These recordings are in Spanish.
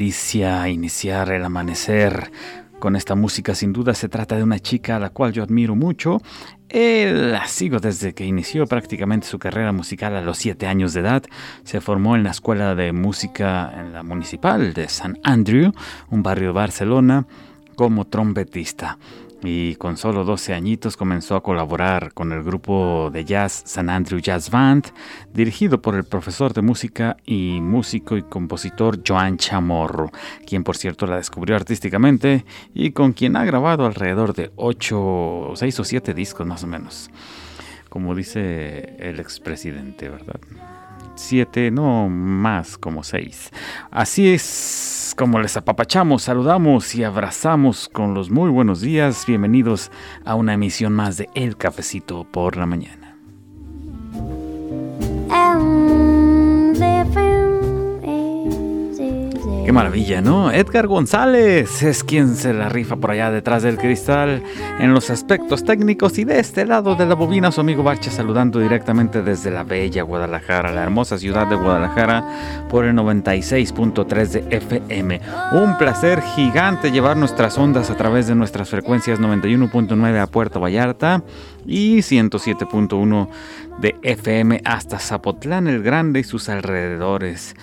Delicia iniciar el amanecer con esta música. Sin duda se trata de una chica a la cual yo admiro mucho. la sigo desde que inició prácticamente su carrera musical a los 7 años de edad. Se formó en la Escuela de Música en la Municipal de San Andrew, un barrio de Barcelona, como trompetista y con solo 12 añitos comenzó a colaborar con el grupo de jazz San Andrew Jazz Band, dirigido por el profesor de música y músico y compositor Joan Chamorro, quien por cierto la descubrió artísticamente y con quien ha grabado alrededor de 8, 6 o 7 discos más o menos, como dice el expresidente, ¿verdad? Siete, no más como seis. Así es como les apapachamos, saludamos y abrazamos con los muy buenos días. Bienvenidos a una emisión más de El Cafecito por la Mañana. Qué maravilla, ¿no? Edgar González es quien se la rifa por allá detrás del cristal en los aspectos técnicos y de este lado de la bobina su amigo Bacha saludando directamente desde la bella Guadalajara, la hermosa ciudad de Guadalajara por el 96.3 de FM. Un placer gigante llevar nuestras ondas a través de nuestras frecuencias 91.9 a Puerto Vallarta y 107.1 de FM hasta Zapotlán el Grande y sus alrededores.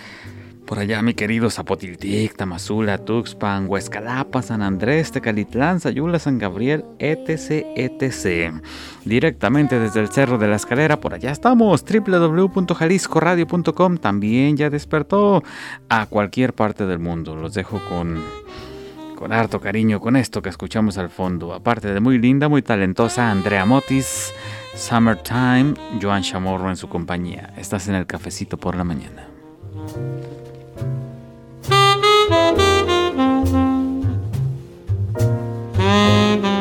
Por allá, mi querido Zapotiltic, Tamazula, Tuxpan, Huescalapa, San Andrés, Tecalitlán, Sayula, San Gabriel, etc, etc. Directamente desde el Cerro de la Escalera, por allá estamos, www.jaliscoradio.com, también ya despertó a cualquier parte del mundo. Los dejo con, con harto cariño con esto que escuchamos al fondo. Aparte de muy linda, muy talentosa, Andrea Motis, Summertime, Joan Chamorro en su compañía. Estás en el cafecito por la mañana. Mm-hmm.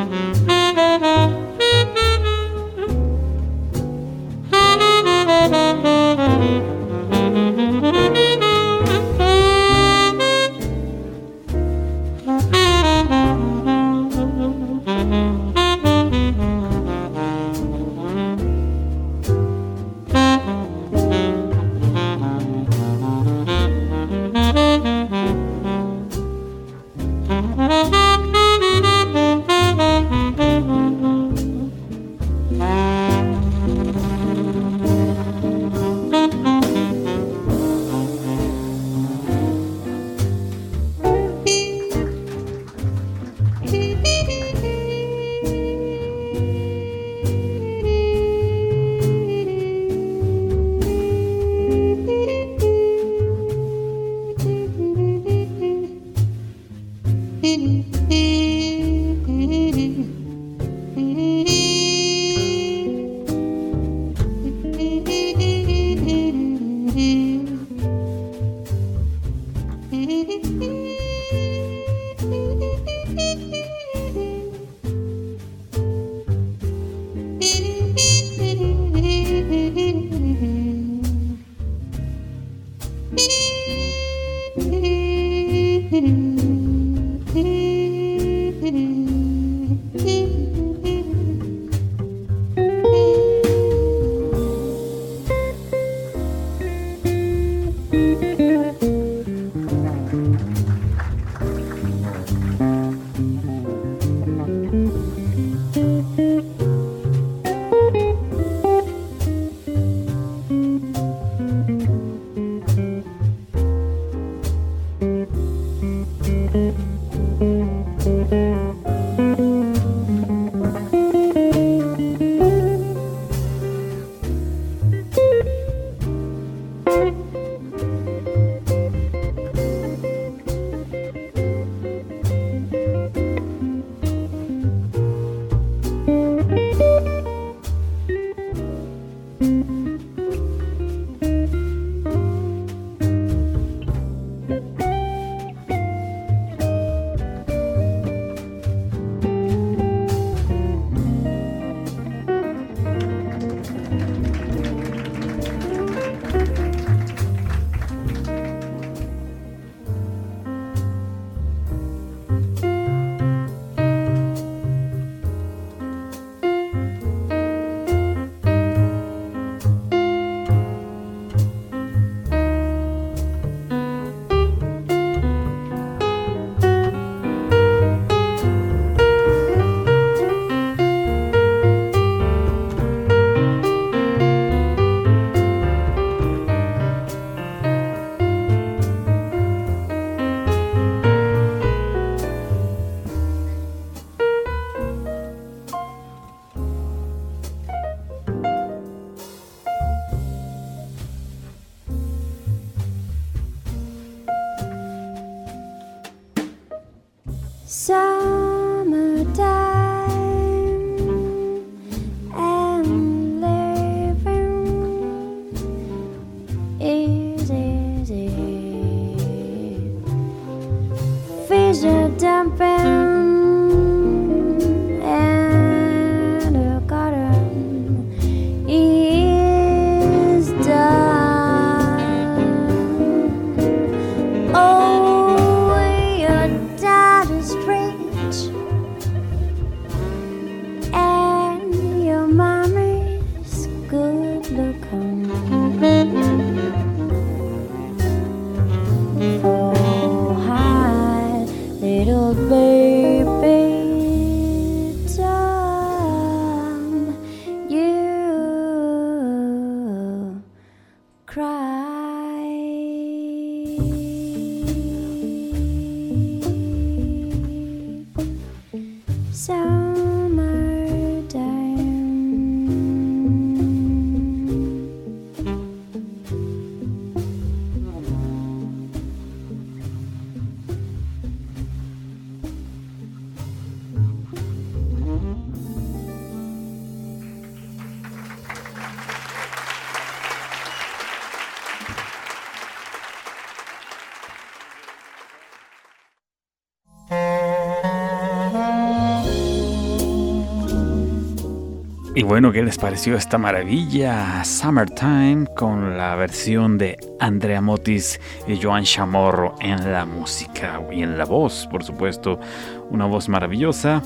Y bueno, ¿qué les pareció esta maravilla? Summertime con la versión de Andrea Motis y Joan Chamorro en la música y en la voz, por supuesto. Una voz maravillosa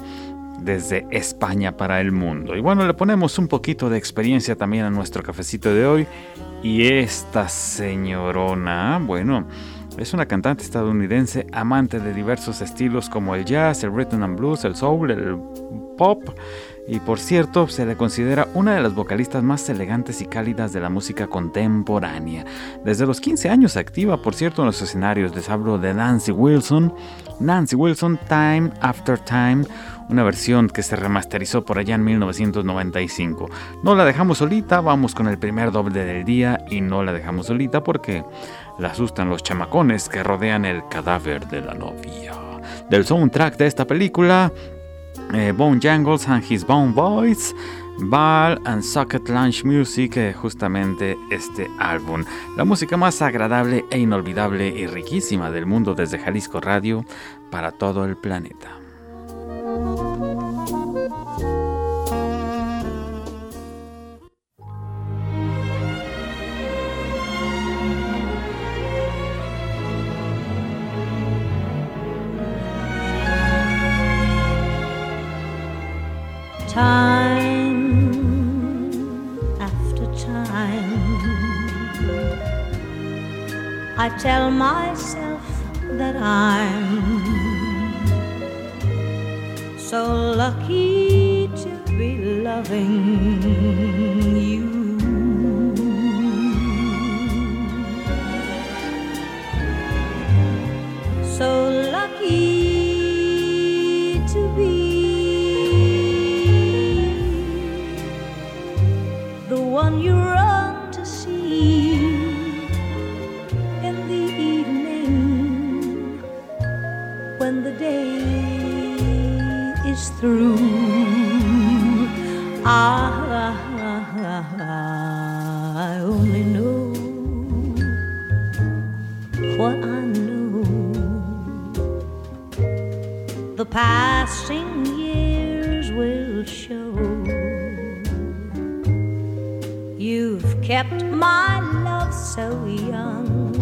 desde España para el mundo. Y bueno, le ponemos un poquito de experiencia también a nuestro cafecito de hoy. Y esta señorona, bueno, es una cantante estadounidense amante de diversos estilos como el jazz, el rhythm and blues, el soul, el pop y por cierto se le considera una de las vocalistas más elegantes y cálidas de la música contemporánea. Desde los 15 años activa, por cierto, en los escenarios. Les hablo de Nancy Wilson. Nancy Wilson, Time After Time, una versión que se remasterizó por allá en 1995. No la dejamos solita, vamos con el primer doble del día y no la dejamos solita porque la asustan los chamacones que rodean el cadáver de la novia. Del soundtrack de esta película, eh, Bone Jangles and His Bone Boys, Ball and Socket Lunch Music, eh, justamente este álbum. La música más agradable e inolvidable y riquísima del mundo desde Jalisco Radio para todo el planeta. Time after time. I tell myself that I'm so lucky to be loving you. So through. I, I only know what I know. The passing years will show. You've kept my love so young,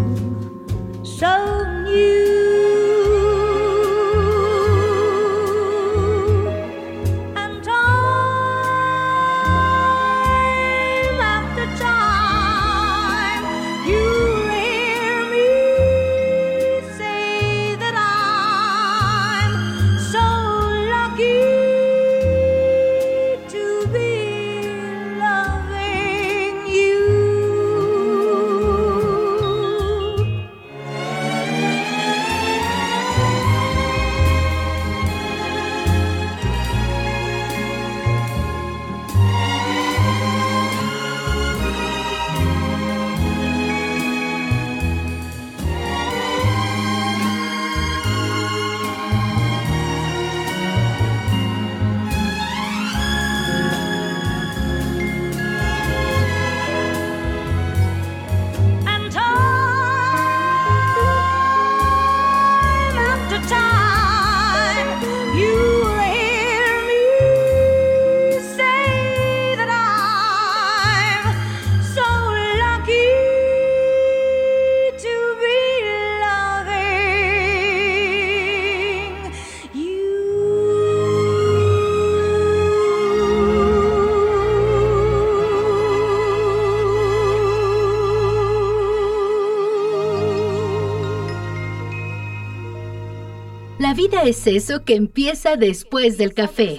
so new. La vida es eso que empieza después del café.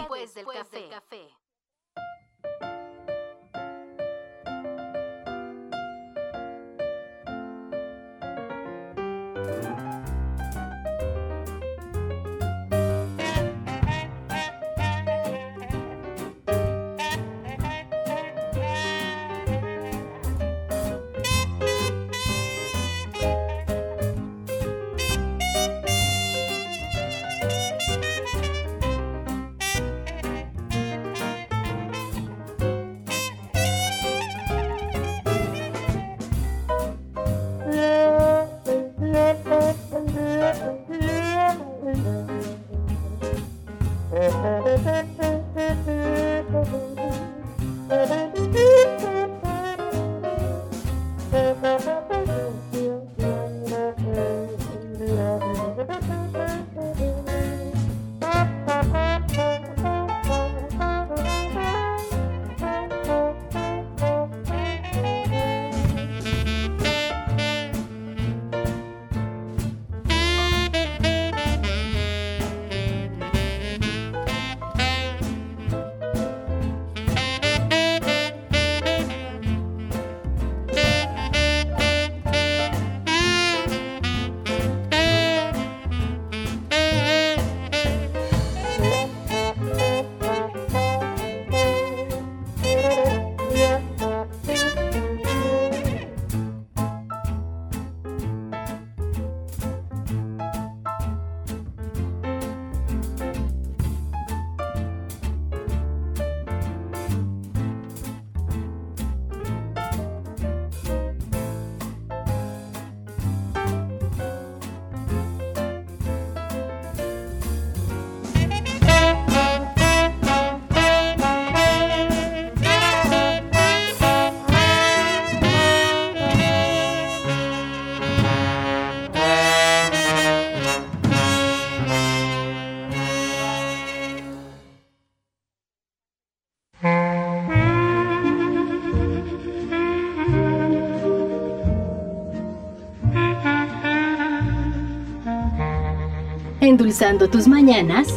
Endulzando tus mañanas,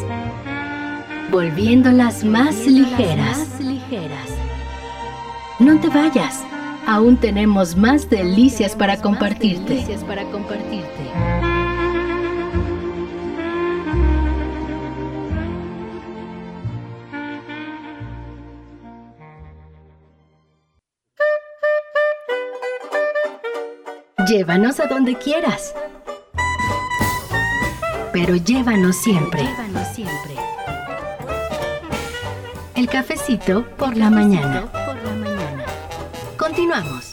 volviéndolas más ligeras. No te vayas, aún tenemos más delicias para compartirte. Llévanos a donde quieras pero llévanos siempre. siempre. El cafecito por la mañana. Continuamos.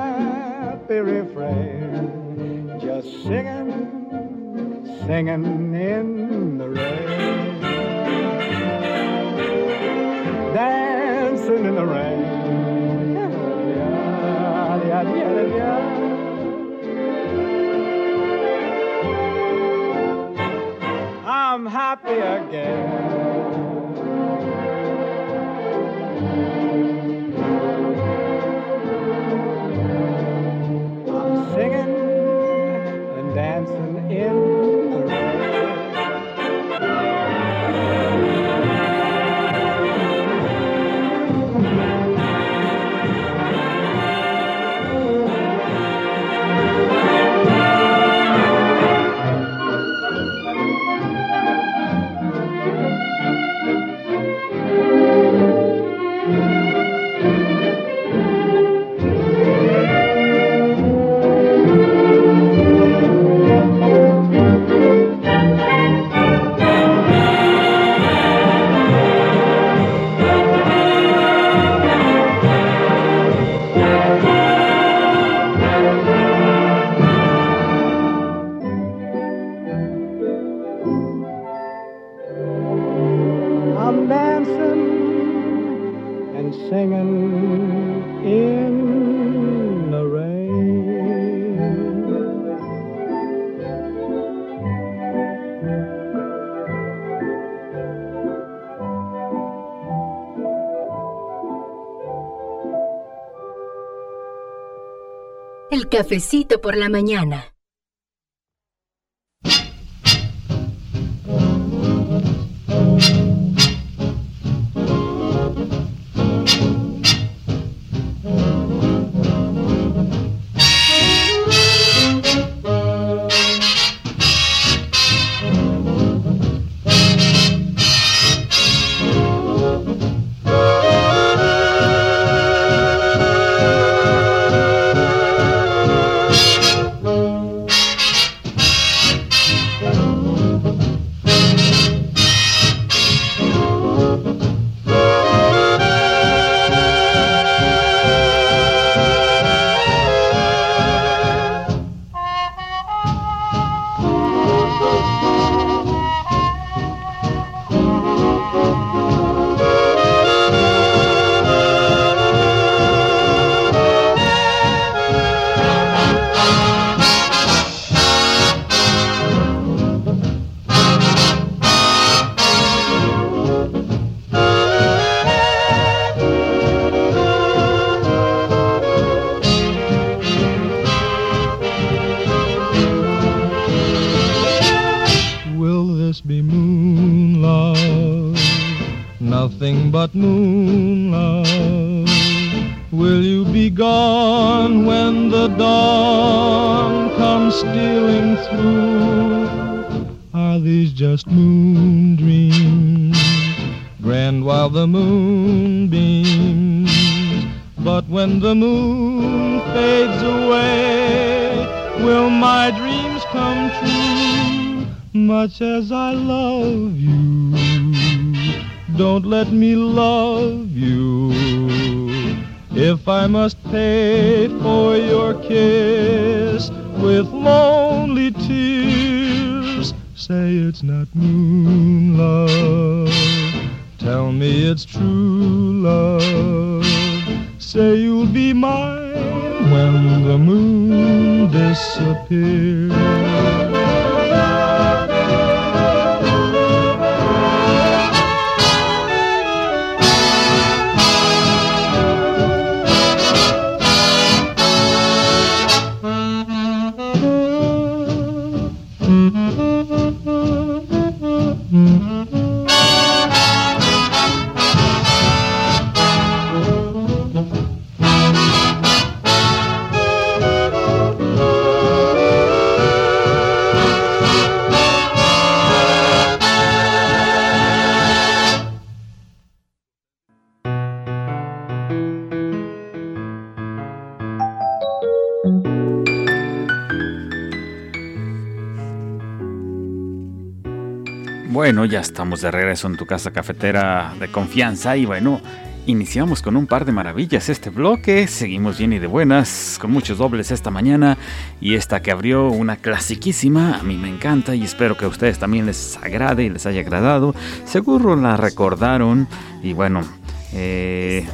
refrain, just singing, singing in the rain, dancing in the rain. I'm happy again. Cafecito por la mañana. As I love you, don't let me love you. If I must Ya estamos de regreso en tu casa cafetera de confianza y bueno, iniciamos con un par de maravillas este bloque, seguimos bien y de buenas, con muchos dobles esta mañana y esta que abrió una clasiquísima, a mí me encanta y espero que a ustedes también les agrade y les haya agradado, seguro la recordaron y bueno, eh,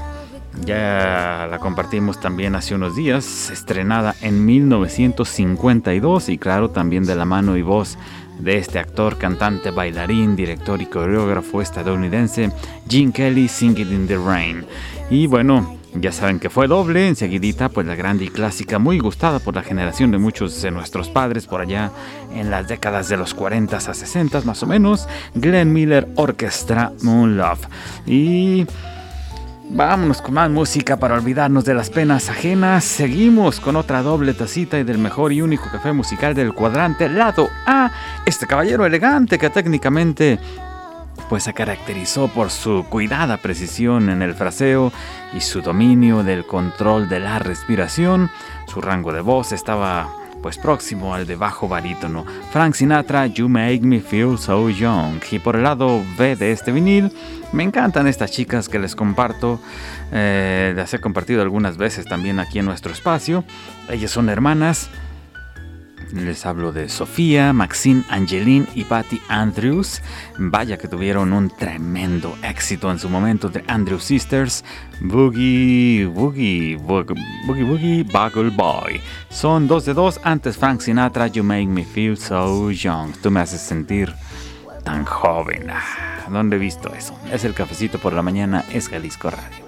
ya la compartimos también hace unos días, estrenada en 1952 y claro también de la mano y voz de este actor, cantante, bailarín, director y coreógrafo estadounidense Gene Kelly, Singing in the Rain. Y bueno, ya saben que fue doble, enseguidita pues la grande y clásica, muy gustada por la generación de muchos de nuestros padres por allá en las décadas de los 40 a 60 más o menos, Glenn Miller Orchestra Moon Love. Y Vámonos con más música para olvidarnos de las penas ajenas. Seguimos con otra doble tacita y del mejor y único café musical del cuadrante, lado A. Este caballero elegante que técnicamente pues se caracterizó por su cuidada precisión en el fraseo y su dominio del control de la respiración. Su rango de voz estaba pues próximo al de bajo barítono. Frank Sinatra, You Make Me Feel So Young. Y por el lado B de este vinil, me encantan estas chicas que les comparto, eh, las he compartido algunas veces también aquí en nuestro espacio. Ellas son hermanas. Les hablo de Sofía, Maxine, Angeline y Patty Andrews. Vaya que tuvieron un tremendo éxito en su momento de Andrews Sisters, Boogie, Boogie, Boogie, Boogie, Boogie, Bugle Boy. Son dos de dos. Antes Frank Sinatra, You Make Me Feel So Young. Tú me haces sentir tan joven. Ah, ¿Dónde he visto eso? Es el cafecito por la mañana, es Jalisco Radio.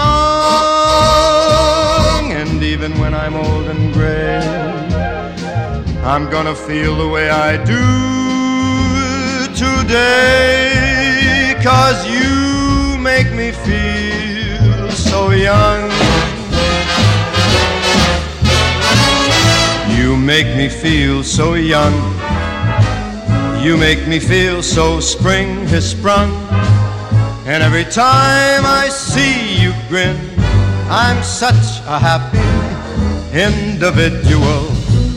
I'm gonna feel the way I do today. Cause you make me feel so young. You make me feel so young. You make me feel so spring has sprung. And every time I see you grin, I'm such a happy individual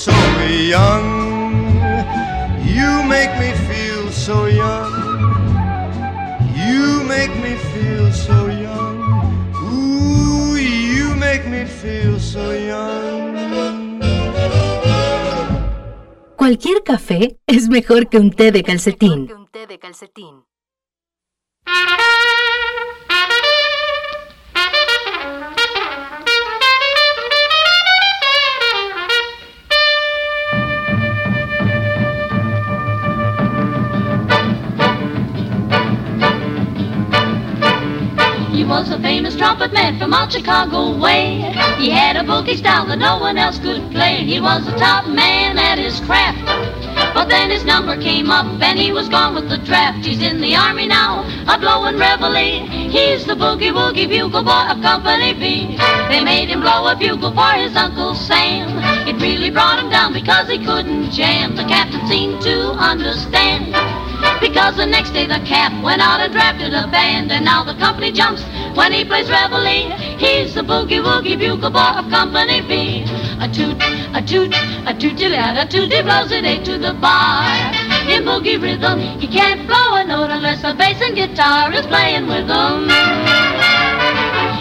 so young. You make me feel so young. You make me feel so young. Ooh, you make me feel so young. Cualquier café es mejor que un té de calcetín. Was a famous trumpet man from out Chicago way. He had a boogie style that no one else could play. He was a top man at his craft. But then his number came up and he was gone with the draft. He's in the army now, a blowing reveille. He's the boogie woogie bugle boy of Company B. They made him blow a bugle for his Uncle Sam. It really brought him down because he couldn't jam. The captain seemed to understand. Because the next day the cap went out and drafted a band, and now the company jumps when he plays reveille. He's the boogie woogie bugle boy of Company B. A toot, a toot, a tooty lad, a tooty blows it to the bar. In boogie rhythm, he can't blow a note unless the bass and guitar is playing with him.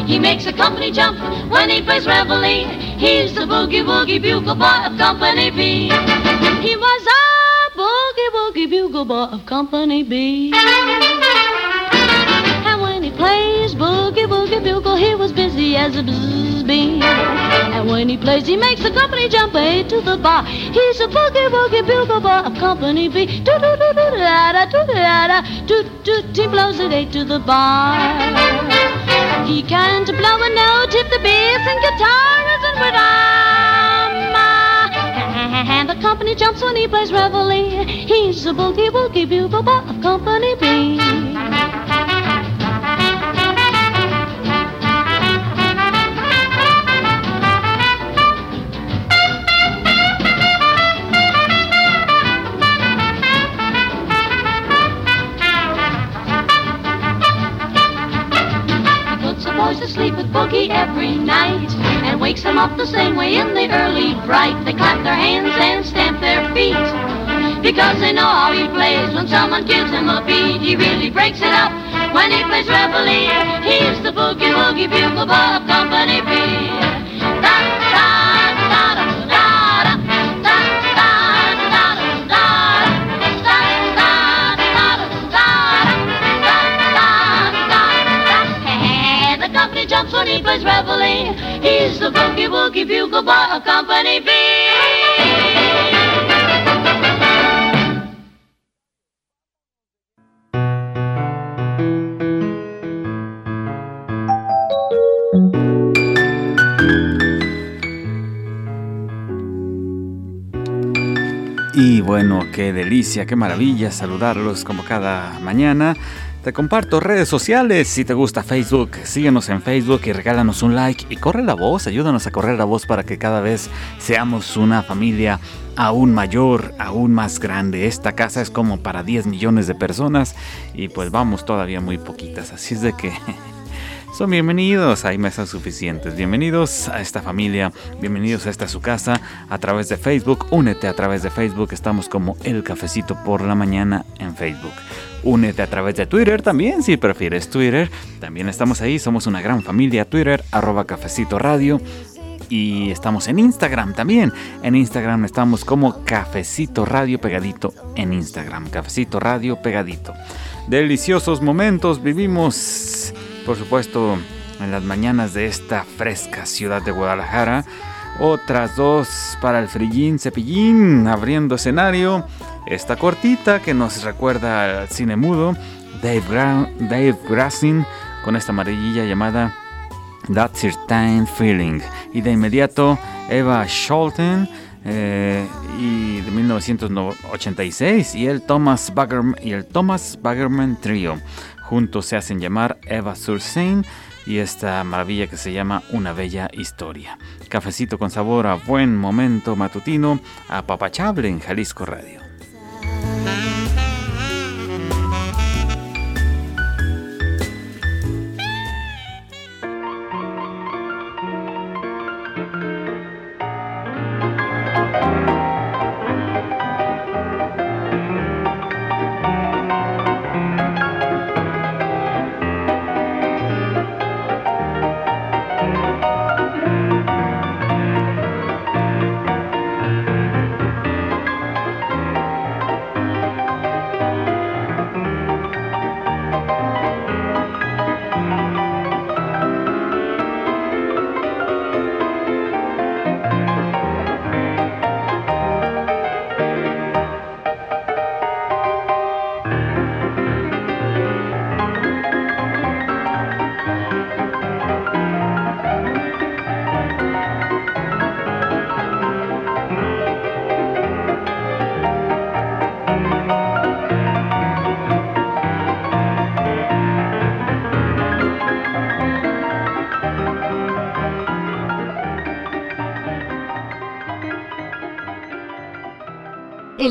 He makes a company jump when he plays reveille. He's the boogie woogie bugle boy of Company B. He was a boogie woogie bugle boy of Company B And when he plays boogie woogie bugle, he was busy as a bzzz bee. And when he plays, he makes the company jump A to the bar. He's a boogie woogie bugle boy of company B. Do do do do da da do da da do do. He blows it A to the bar. He can't blow a note if the bass and guitar isn't with him. Company jumps when he plays reveille. He's a boogie woogie bugle of Company B. sleep with Boogie every night wakes them up the same way in the early bright. They clap their hands and stamp their feet because they know how he plays. When someone gives him a beat, he really breaks it up. When he plays reveille, he's the boogie woogie bugle bob company B. plays reveille. He's the boogie woogie bugle boy of Company B. Y bueno, qué delicia, qué maravilla saludarlos como cada mañana. Te comparto redes sociales. Si te gusta Facebook, síguenos en Facebook y regálanos un like. Y corre la voz, ayúdanos a correr la voz para que cada vez seamos una familia aún mayor, aún más grande. Esta casa es como para 10 millones de personas y pues vamos todavía muy poquitas. Así es de que son bienvenidos, hay mesas suficientes. Bienvenidos a esta familia, bienvenidos a esta su casa a través de Facebook. Únete a través de Facebook, estamos como El Cafecito por la Mañana en Facebook. Únete a través de Twitter también, si prefieres Twitter. También estamos ahí, somos una gran familia. Twitter, arroba cafecito radio. Y estamos en Instagram también. En Instagram estamos como Cafecito Radio Pegadito en Instagram. Cafecito Radio Pegadito. Deliciosos momentos vivimos, por supuesto, en las mañanas de esta fresca ciudad de Guadalajara. Otras dos para el frillín cepillín abriendo escenario esta cortita que nos recuerda al cine mudo, Dave, Dave Grassin, con esta amarillilla llamada That Certain Feeling. Y de inmediato Eva Scholten eh, y de 1986 y el Thomas Baggerman, y el Thomas Baggerman Trio. Juntos se hacen llamar Eva Sursein y esta maravilla que se llama Una Bella Historia. Cafecito con sabor a buen momento matutino, a Papachable en Jalisco Radio.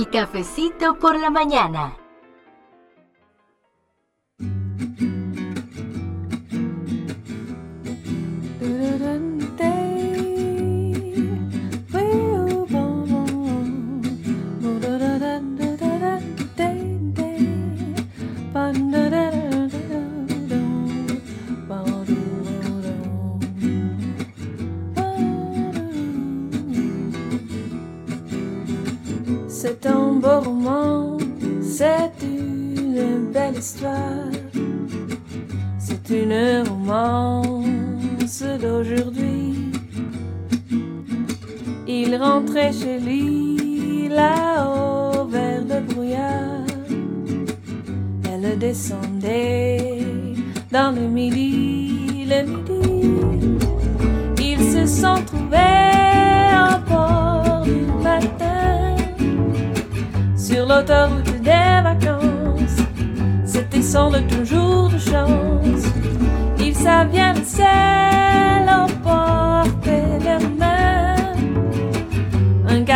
Cafecito por la mañana.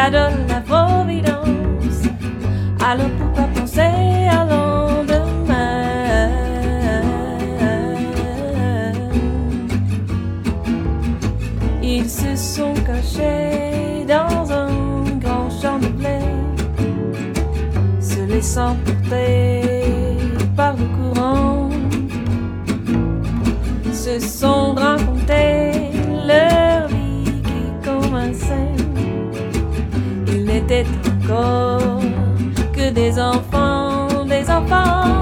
ça donne la providence. Alors pourquoi penser à lendemain? Ils se sont cachés dans un grand champ de blé, se laissant porter par le courant, se sont racontés. des enfants, des enfants.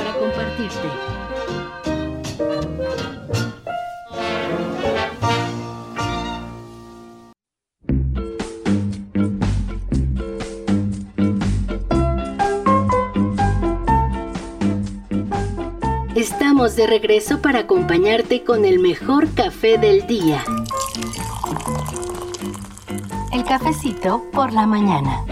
de regreso para acompañarte con el mejor café del día. El cafecito por la mañana.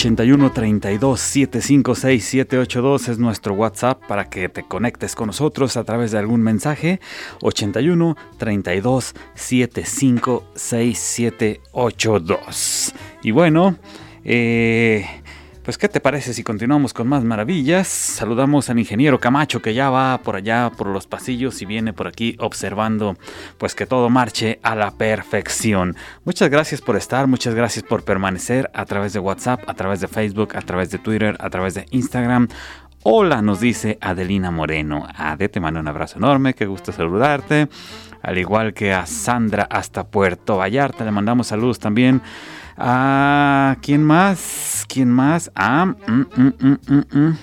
81 32 756 782 es nuestro WhatsApp para que te conectes con nosotros a través de algún mensaje. 81 32 756 782. Y bueno, eh, pues ¿qué te parece si continuamos con más maravillas? Saludamos al ingeniero Camacho que ya va por allá por los pasillos y viene por aquí observando pues que todo marche a la perfección. Muchas gracias por estar, muchas gracias por permanecer a través de WhatsApp, a través de Facebook, a través de Twitter, a través de Instagram. Hola, nos dice Adelina Moreno. Ade, te mando un abrazo enorme, qué gusto saludarte. Al igual que a Sandra hasta Puerto Vallarta, le mandamos saludos también. Ah, ¿quién más? ¿Quién más? Ah, mm, mm, mm.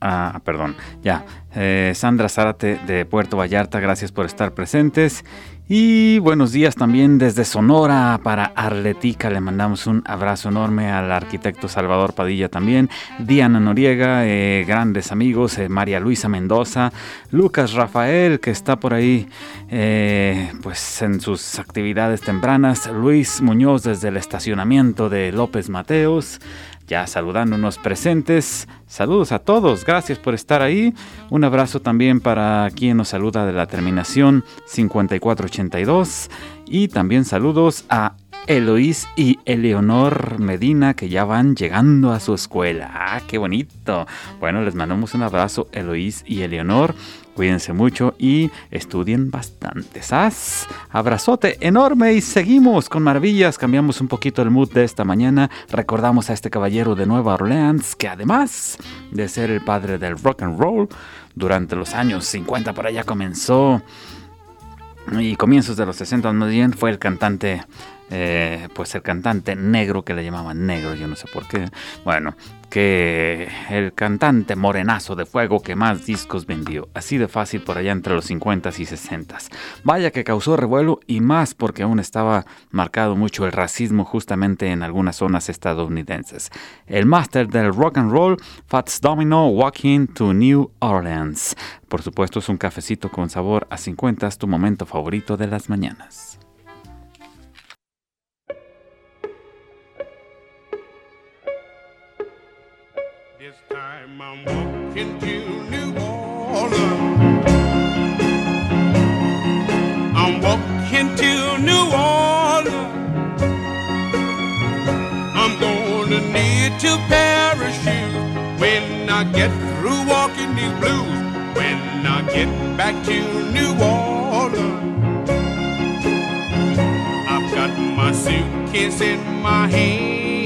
Ah, perdón, ya. Eh, Sandra Zárate de Puerto Vallarta, gracias por estar presentes. Y buenos días también desde Sonora para Arletica. Le mandamos un abrazo enorme al arquitecto Salvador Padilla también. Diana Noriega, eh, grandes amigos, eh, María Luisa Mendoza, Lucas Rafael, que está por ahí eh, pues en sus actividades tempranas. Luis Muñoz desde el estacionamiento de López Mateos ya saludándonos presentes. Saludos a todos, gracias por estar ahí. Un abrazo también para quien nos saluda de la terminación 5482. Y también saludos a Eloís y Eleonor Medina que ya van llegando a su escuela. ¡Ah, qué bonito! Bueno, les mandamos un abrazo, Eloís y Eleonor. Cuídense mucho y estudien bastante. ¡Sas! Abrazote enorme y seguimos con maravillas. Cambiamos un poquito el mood de esta mañana. Recordamos a este caballero de Nueva Orleans que además de ser el padre del rock and roll, durante los años 50 por allá comenzó y comienzos de los 60 más bien fue el cantante eh, pues el cantante negro que le llamaban negro, yo no sé por qué. Bueno, que el cantante morenazo de fuego que más discos vendió. Así de fácil por allá entre los 50 y 60. Vaya que causó revuelo y más porque aún estaba marcado mucho el racismo justamente en algunas zonas estadounidenses. El máster del rock and roll, Fats Domino, Walking to New Orleans. Por supuesto es un cafecito con sabor a 50, es tu momento favorito de las mañanas. I'm walking to New Orleans. I'm walking to New Orleans. I'm gonna need to parachute when I get through walking these blues. When I get back to New Orleans, I've got my suitcase in my hand.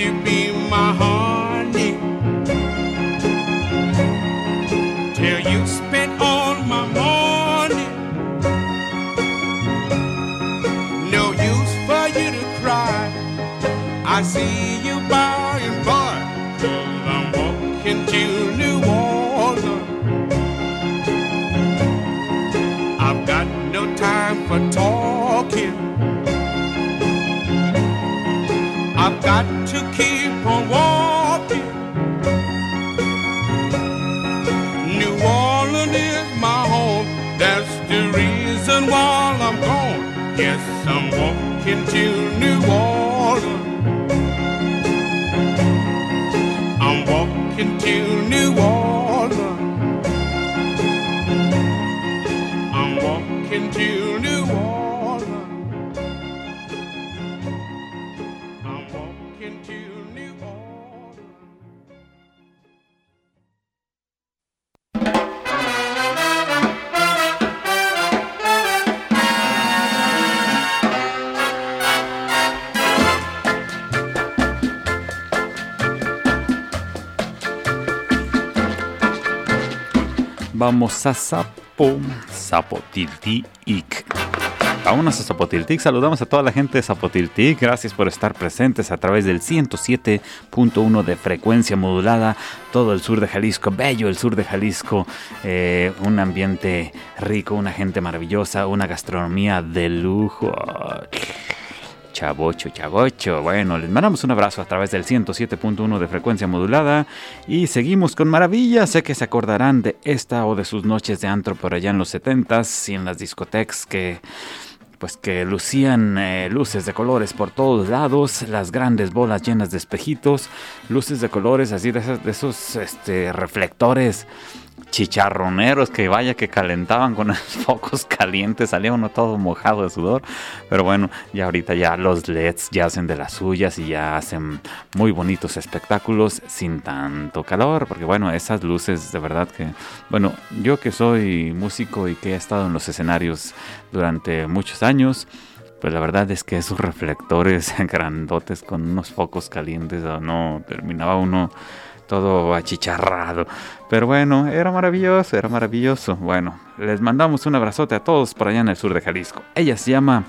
To be my honey. Till you spent all my money. No use for you to cry. I see you by and by. Cause I'm walking to I've got to keep on walking. New Orleans is my home. That's the reason why I'm gone. Yes, I'm walking to New Orleans. I'm walking to New Orleans. I'm walking to New Orleans. Vamos a tilti ik. Vámonos a Zapotiltic. Saludamos a toda la gente de Zapotiltic. Gracias por estar presentes a través del 107.1 de frecuencia modulada. Todo el sur de Jalisco, bello el sur de Jalisco. eh, un ambiente rico, una gente maravillosa, una gastronomía de lujo. Chavocho, chavocho. Bueno, les mandamos un abrazo a través del 107.1 de frecuencia modulada y seguimos con maravillas. Sé que se acordarán de esta o de sus noches de antro por allá en los 70s y en las discotecas que pues que lucían eh, luces de colores por todos lados, las grandes bolas llenas de espejitos, luces de colores así de esos, de esos, este, reflectores chicharroneros que vaya que calentaban con los focos calientes, salía uno todo mojado de sudor, pero bueno, ya ahorita ya los LEDs ya hacen de las suyas y ya hacen muy bonitos espectáculos sin tanto calor, porque bueno, esas luces de verdad que, bueno, yo que soy músico y que he estado en los escenarios durante muchos años, pues la verdad es que esos reflectores grandotes con unos focos calientes, no terminaba uno todo achicharrado. Pero bueno, era maravilloso, era maravilloso. Bueno, les mandamos un abrazote a todos por allá en el sur de Jalisco. Ella se llama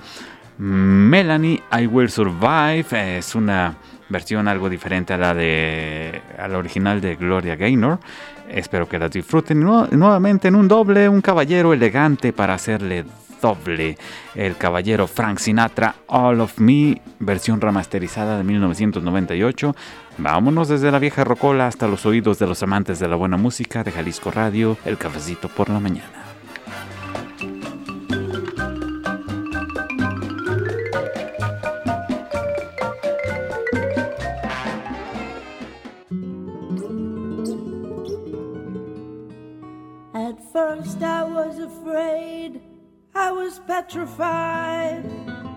Melanie I Will Survive. Es una versión algo diferente a la de a original de Gloria Gaynor. Espero que las disfruten Nu- nuevamente en un doble, un caballero elegante para hacerle doble. El caballero Frank Sinatra, All of Me, versión remasterizada de 1998. Vámonos desde la vieja rocola hasta los oídos de los amantes de la buena música de Jalisco Radio, el cafecito por la mañana. At first I was afraid, I was petrified.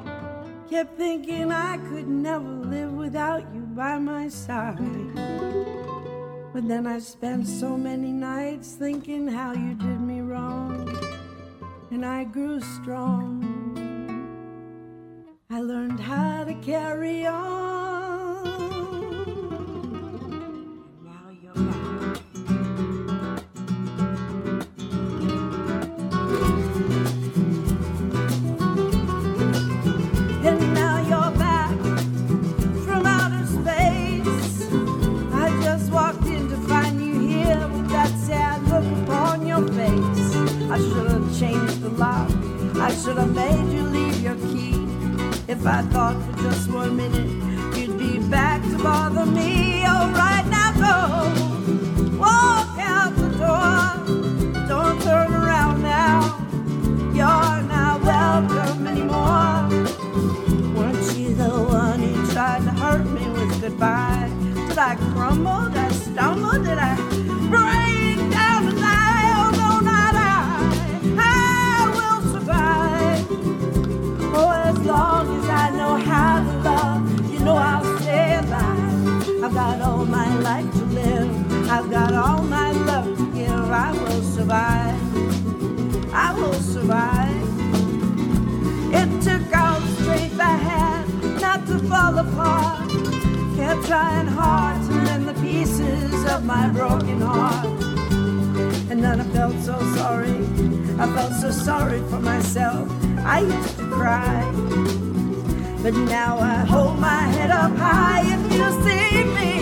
Kept thinking I could never live without you by my side. But then I spent so many nights thinking how you did me wrong, and I grew strong. I learned how to carry on. Trying hard to mend the pieces of my broken heart. And then I felt so sorry. I felt so sorry for myself. I used to cry. But now I hold my head up high if you see me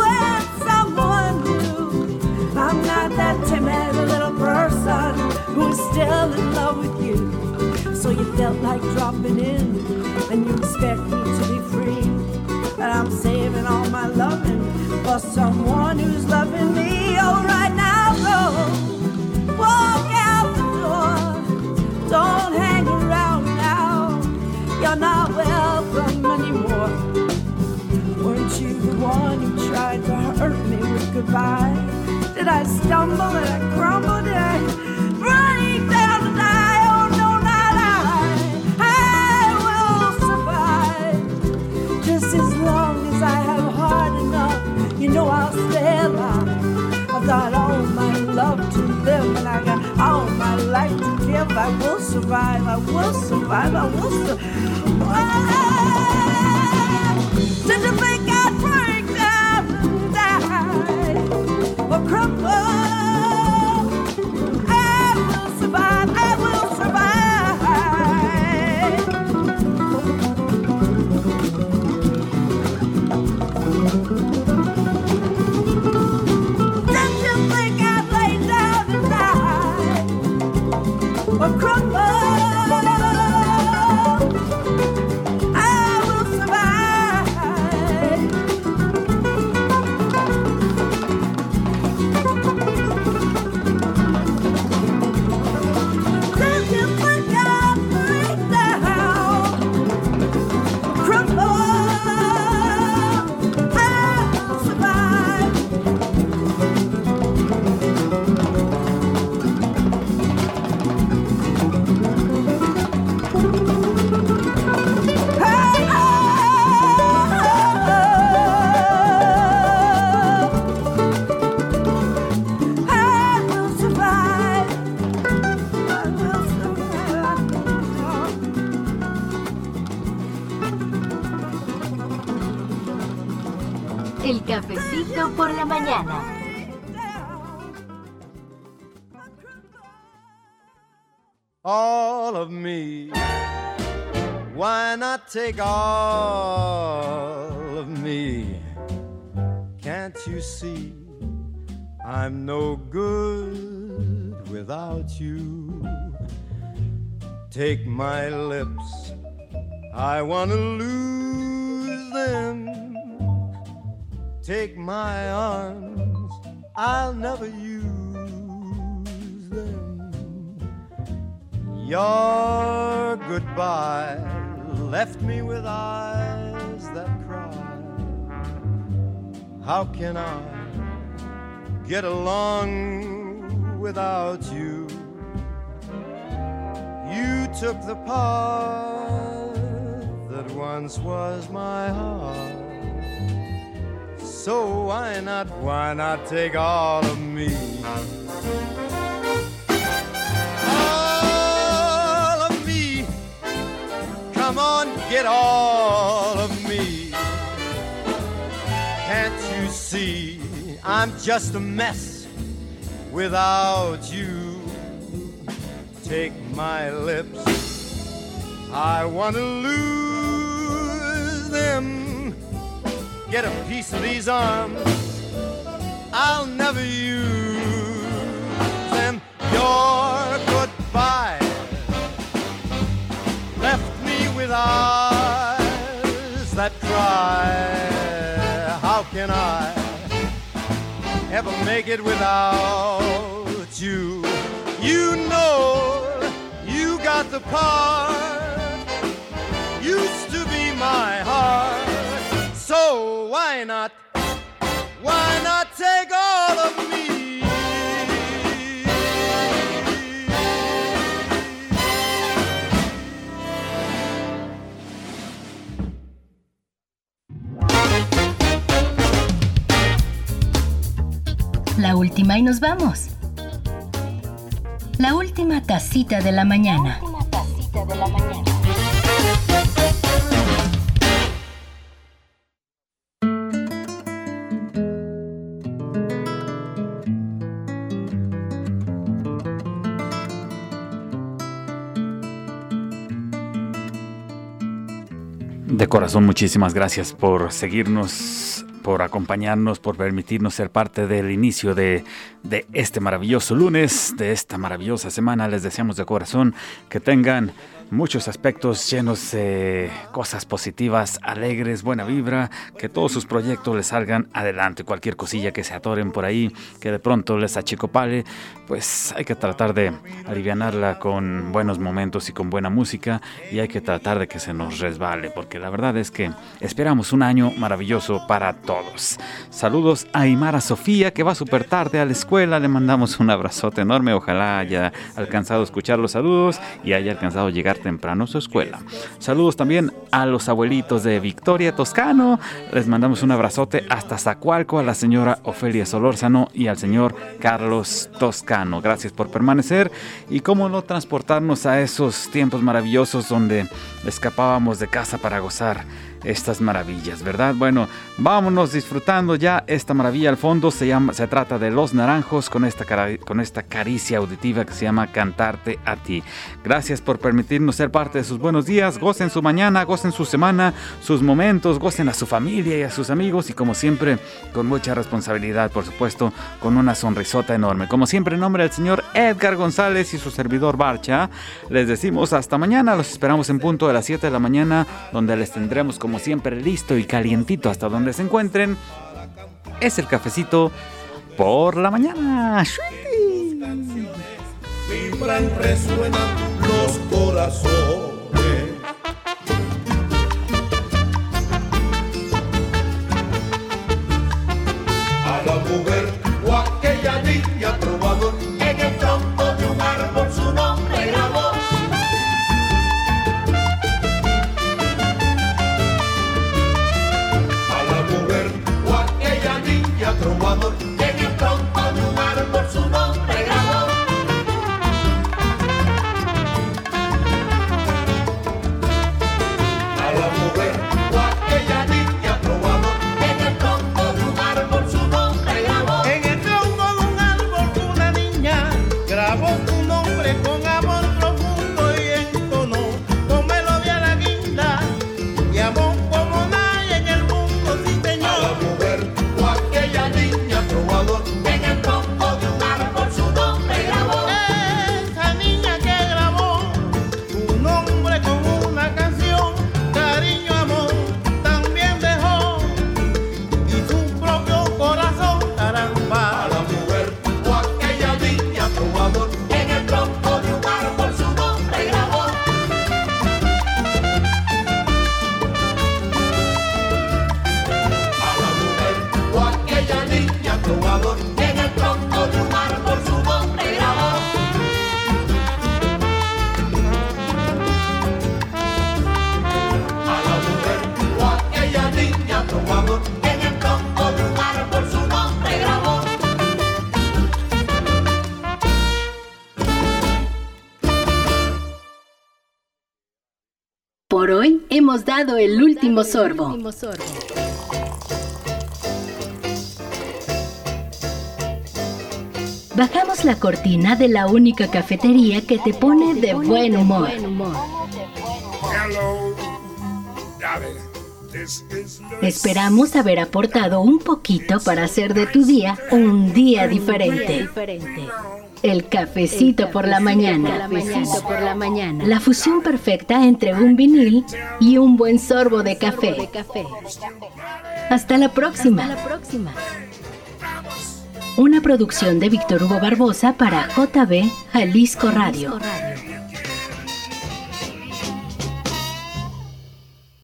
with someone new. I'm not that timid little person who's still in love with you. So you felt like dropping in, and you expect me to be. But I'm saving all my loving for someone who's loving me. Oh, right now, go. Walk out the door. Don't hang around now. You're not welcome anymore. Weren't you the one who tried to hurt me with goodbye? Did I stumble? Did I crumble? Did know I'll stay alive. I've got all my love to live and I got all my life to give. I will survive. I will survive. I will survive. Did you think I'd break down and die or crumble? El cafecito por la mañana. all of me. Why not take all of me? Can't you see I'm no good without you? Take my lips, I want to lose them. Take my arms, I'll never use them. Your goodbye left me with eyes that cry. How can I get along without you? You took the part that once was my heart. So why not, why not take all of me? all of me. Come on, get all of me. Can't you see I'm just a mess without you? Take my lips, I want to lose them. Get a piece of these arms, I'll never use them. Your goodbye left me with eyes that cry. How can I ever make it without you? You know you got the part, used to be my heart. So why not, why not take all of me? La última y nos vamos. La última tacita de la mañana. De corazón, muchísimas gracias por seguirnos, por acompañarnos, por permitirnos ser parte del inicio de, de este maravilloso lunes, de esta maravillosa semana. Les deseamos de corazón que tengan muchos aspectos llenos de cosas positivas, alegres, buena vibra, que todos sus proyectos les salgan adelante. Cualquier cosilla que se atoren por ahí, que de pronto les achicopale, pues hay que tratar de alivianarla con buenos momentos y con buena música y hay que tratar de que se nos resbale, porque la verdad es que esperamos un año maravilloso para todos. Saludos a Imara Sofía, que va súper tarde a la escuela, le mandamos un abrazote enorme, ojalá haya alcanzado a escuchar los saludos y haya alcanzado a temprano a su escuela. Saludos también a los abuelitos de Victoria Toscano, les mandamos un abrazote hasta Zacualco, a la señora Ofelia Solórzano y al señor Carlos Toscano. Gracias por permanecer y cómo no transportarnos a esos tiempos maravillosos donde escapábamos de casa para gozar estas maravillas, ¿verdad? Bueno, vámonos disfrutando ya esta maravilla al fondo. Se, llama, se trata de Los Naranjos con esta, cara- con esta caricia auditiva que se llama Cantarte a ti. Gracias por permitirnos ser parte de sus buenos días. Gocen su mañana, gocen su semana, sus momentos, gocen a su familia y a sus amigos y como siempre, con mucha responsabilidad, por supuesto, con una sonrisota enorme. Como siempre, en nombre del señor Edgar González y su servidor Barcha, les decimos hasta mañana. Los esperamos en punto de las 7 de la mañana, donde les tendremos como siempre listo y calientito hasta donde se encuentren. Es el cafecito por la mañana. resuenan los corazones. A la mujer no other el último sorbo. Bajamos la cortina de la única cafetería que te pone de buen humor. Esperamos haber aportado un poquito para hacer de tu día un día diferente. El cafecito por la mañana. por la mañana. La fusión perfecta entre un vinil y un buen sorbo de café. Hasta la próxima. Una producción de Víctor Hugo Barbosa para JB Jalisco Radio.